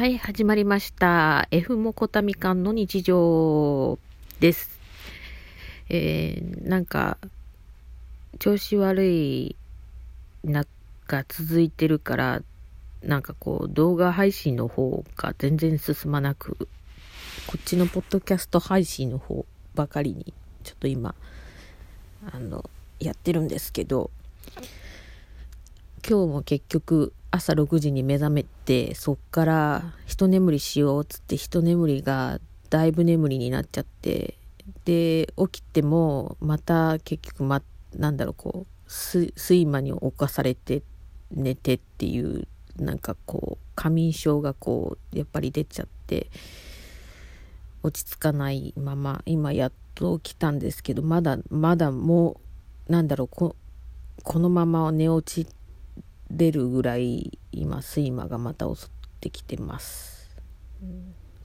はい、始まりました。F モコタミカンの日常です。えー、なんか、調子悪いなが続いてるから、なんかこう、動画配信の方が全然進まなく、こっちのポッドキャスト配信の方ばかりに、ちょっと今、あの、やってるんですけど、今日も結局朝6時に目覚めてそっから一眠りしようっつって一眠りがだいぶ眠りになっちゃってで起きてもまた結局まなんだろうこうす睡魔に侵されて寝てっていうなんかこう過眠症がこうやっぱり出ちゃって落ち着かないまま今やっと起きたんですけどまだまだもうなんだろうここのまま寝落ち出るぐらい今睡魔がまた襲ってきてます、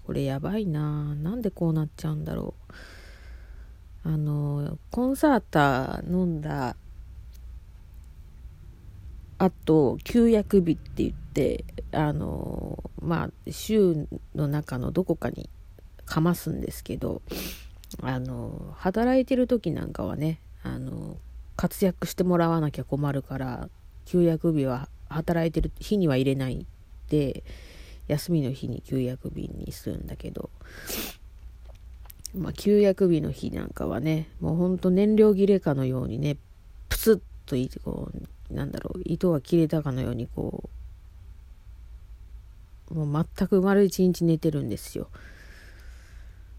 これやばいな。なんでこうなっちゃうんだろう。あのコンサーター飲んだあと休薬日って言ってあのまあ週の中のどこかにかますんですけどあの働いてる時なんかはねあの活躍してもらわなきゃ困るから休薬日は働いてる日には入れないで休みの日に休薬日にするんだけど、まあ、休薬日の日なんかはねもうほんと燃料切れかのようにねプツッといこうなんだろう糸が切れたかのようにこうもう全く丸一日寝てるんですよ。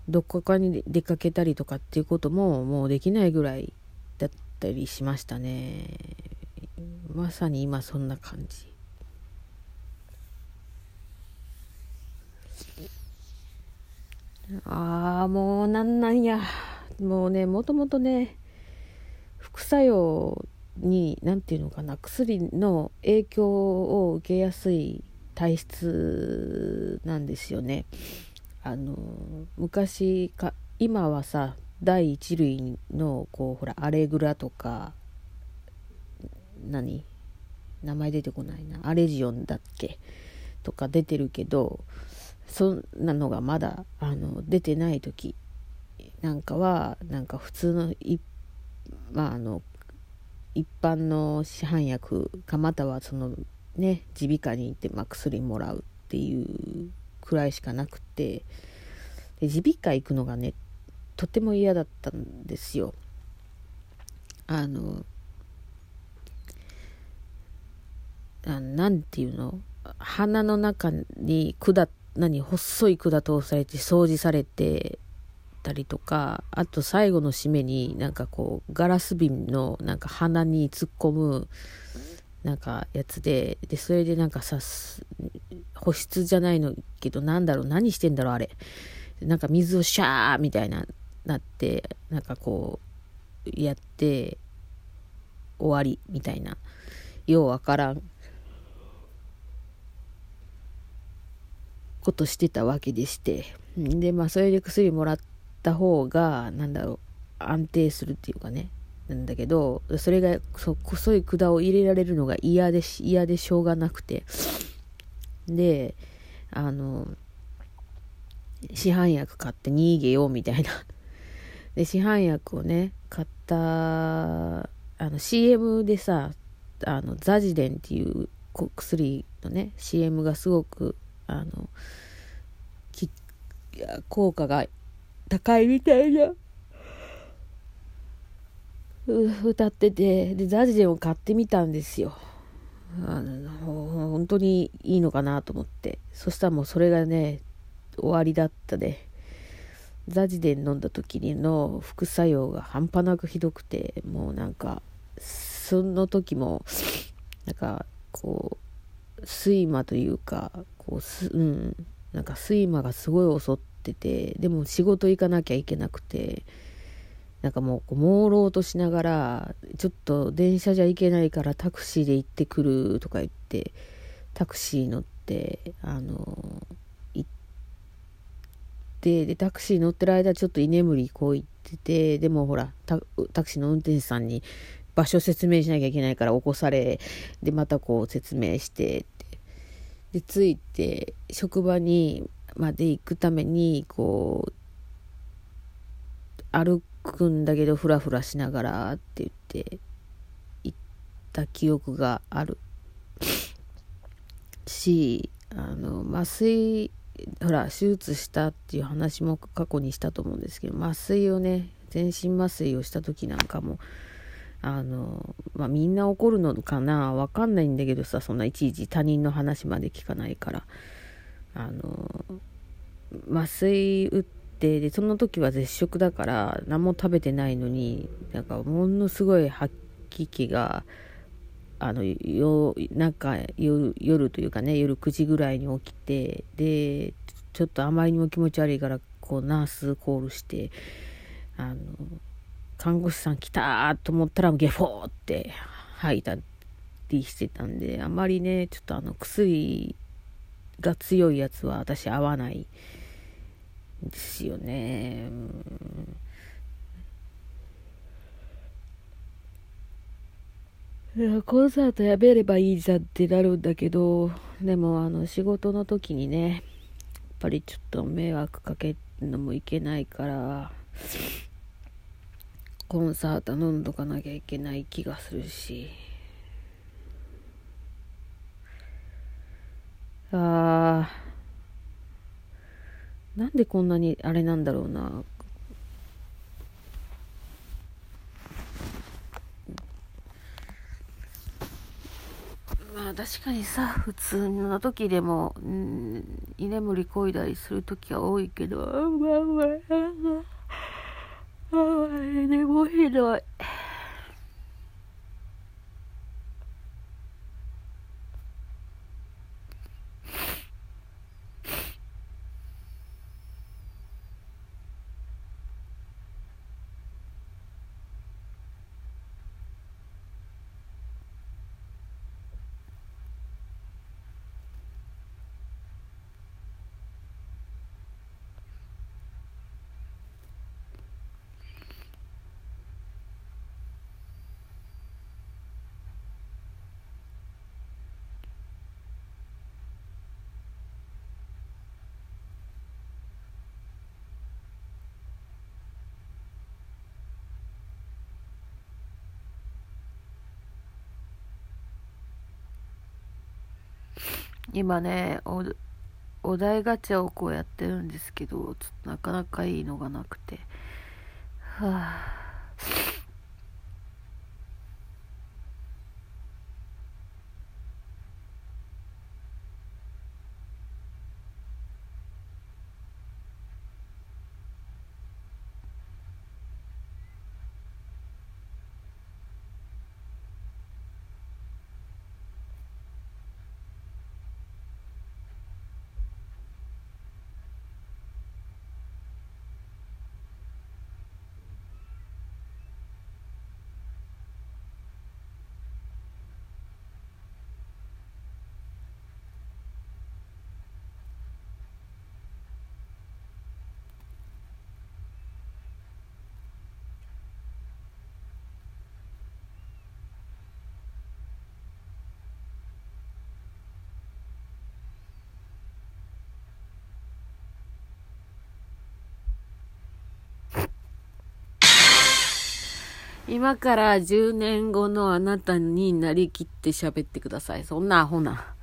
どこかに出かけたりとかっていうことももうできないぐらいだったりしましたね。まさに今そんな感じ。ああ、もうなんなんや。もうね、もともとね、副作用に、なんていうのかな、薬の影響を受けやすい体質なんですよね。あの、昔か、今はさ、第一類の、こう、ほら、アレグラとか、何？名前出てこないな。アレジオンだっけ？とか出てるけどそんなのがまだあの出てない時。なんかはなんか普通のいまああの一般の市販薬かまたはそのね耳鼻科に行って、まあ、薬もらうっていうくらいしかなくて。耳鼻科行くのがねとても嫌だったんですよ。あのあなんていうの？鼻の中に管何細い管通されて掃除されてたりとかあと最後の締めになんかこうガラス瓶のなんか鼻に突っ込むなんかやつででそれでなんかさ保湿じゃないのけどなんだろう？何してんだろう？あれ。なんか水をシャーみたいななってなんかこうやって終わりみたいな。ようわからん。ことしてたわけでしてでまあそれで薬もらった方がなんだろう安定するっていうかねなんだけどそれがそ細い管を入れられるのが嫌で嫌でしょうがなくてであの市販薬買って逃げようみたいな。で市販薬をね買ったあの CM でさあのザジデンっていう薬のね CM がすごくあのき効果が高いみたいな。歌っててでザジデンを買ってみたんですよ。あの本当にいいのかなと思って。そしたらもうそれがね終わりだったでザジデン飲んだ時にの副作用が半端なくひどくてもうなんかその時もなんかこう睡魔というかこうすうん。なんか睡魔がすごい襲っててでも仕事行かなきゃいけなくてなんかもう朦朧としながらちょっと電車じゃ行けないからタクシーで行ってくるとか言ってタクシー乗ってあの行ってでタクシー乗ってる間ちょっと居眠りこう行っててでもほらタクシーの運転手さんに場所説明しなきゃいけないから起こされでまたこう説明してって。で着いて職場にまで行くためにこう歩くんだけどフラフラしながらって言って行った記憶がある。しあの麻酔ほら手術したっていう話も過去にしたと思うんですけど麻酔をね全身麻酔をした時なんかもあのまあみんな怒るのかな？わかんないんだけどさそんないちいち他人の話まで聞かないから。あの麻酔打ってでその時は絶食だから何も食べてないのになんかものすごい吐き気があのよなんか夜夜というかね夜9時ぐらいに起きてでちょっとあまりにも気持ち悪いからこうナースコールしてあの看護師さん来たと思ったらゲフォーって吐いたりしてたんであまりねちょっとあの薬が強いやつは私合わないですよね。コンサートやめればいいじゃんってなるんだけどでもあの仕事の時にねやっぱりちょっと迷惑かけるのもいけないからコンサート飲んどかなきゃいけない気がするし。あー。なんでこんなにあれなんだろうな。まあ確かにさ普通の時でも、うん、居眠りこいだりする時は多いけど。ああああ寝もひどい。今ねおお題ガチャをこうやってるんですけどちょっとなかなかいいのがなくて。はあ。今から10年後のあなたになりきって喋ってください。そんなアホな。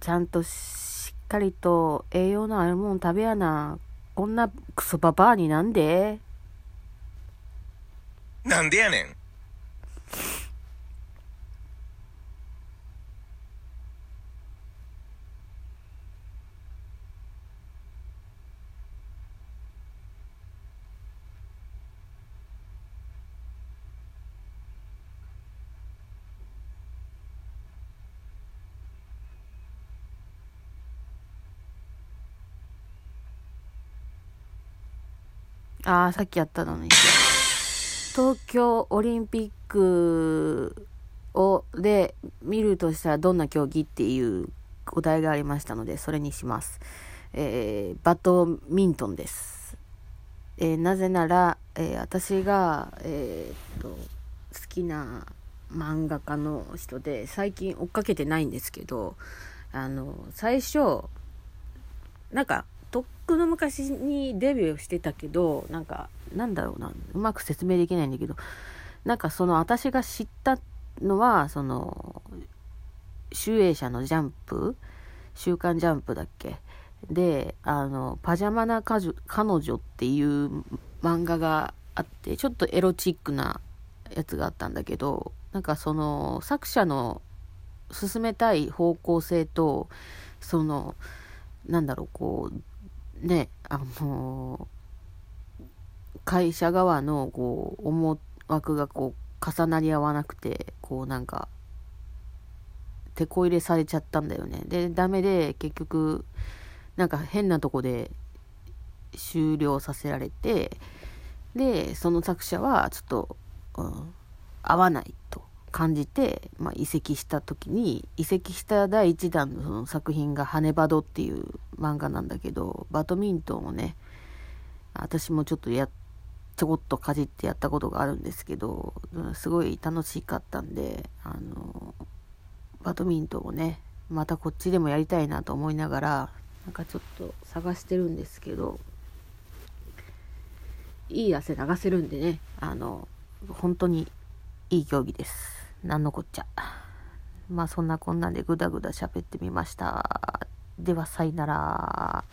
ちゃんとしっかりと栄養のあるもん食べやな。こんなクソババアになんで？なんでやねん。ああ、さっきやったのに。東京オリンピックを、で、見るとしたらどんな競技っていうお題がありましたので、それにします。えー、バドミントンです。えー、なぜなら、えー、私が、えー、っと、好きな漫画家の人で最近追っかけてないんですけどあの最初なんかとっくの昔にデビューしてたけどなんかなんだろうな。うまく説明できないんだけどなんかその私が知ったのはその集英社のジャンプ週刊ジャンプだっけ？であのパジャマな彼女っていう漫画があってちょっとエロチックなやつがあったんだけどなんかその作者の進めたい方向性とそのなんだろうこうねあの会社側のこう思惑がこう重なり合わなくてこうなんか手こ入れされちゃったんだよね。でダメで結局なんか変なとこで終了させられてでその作者はちょっと、うん、合わないと。感じて、まあ、移籍した時に移籍した第1弾のその作品が「ハネバド」っていう漫画なんだけどバドミントンをね私もちょっとやちょこっとかじってやったことがあるんですけど、すごい楽しかったんであのバドミントンをねまたこっちでもやりたいなと思いながらなんかちょっと探してるんですけどいい汗流せるんでねあの本当にいい競技です。なんのこっちゃ。まあそんなこんなんでぐだぐだ喋ってみました。ではさいなら。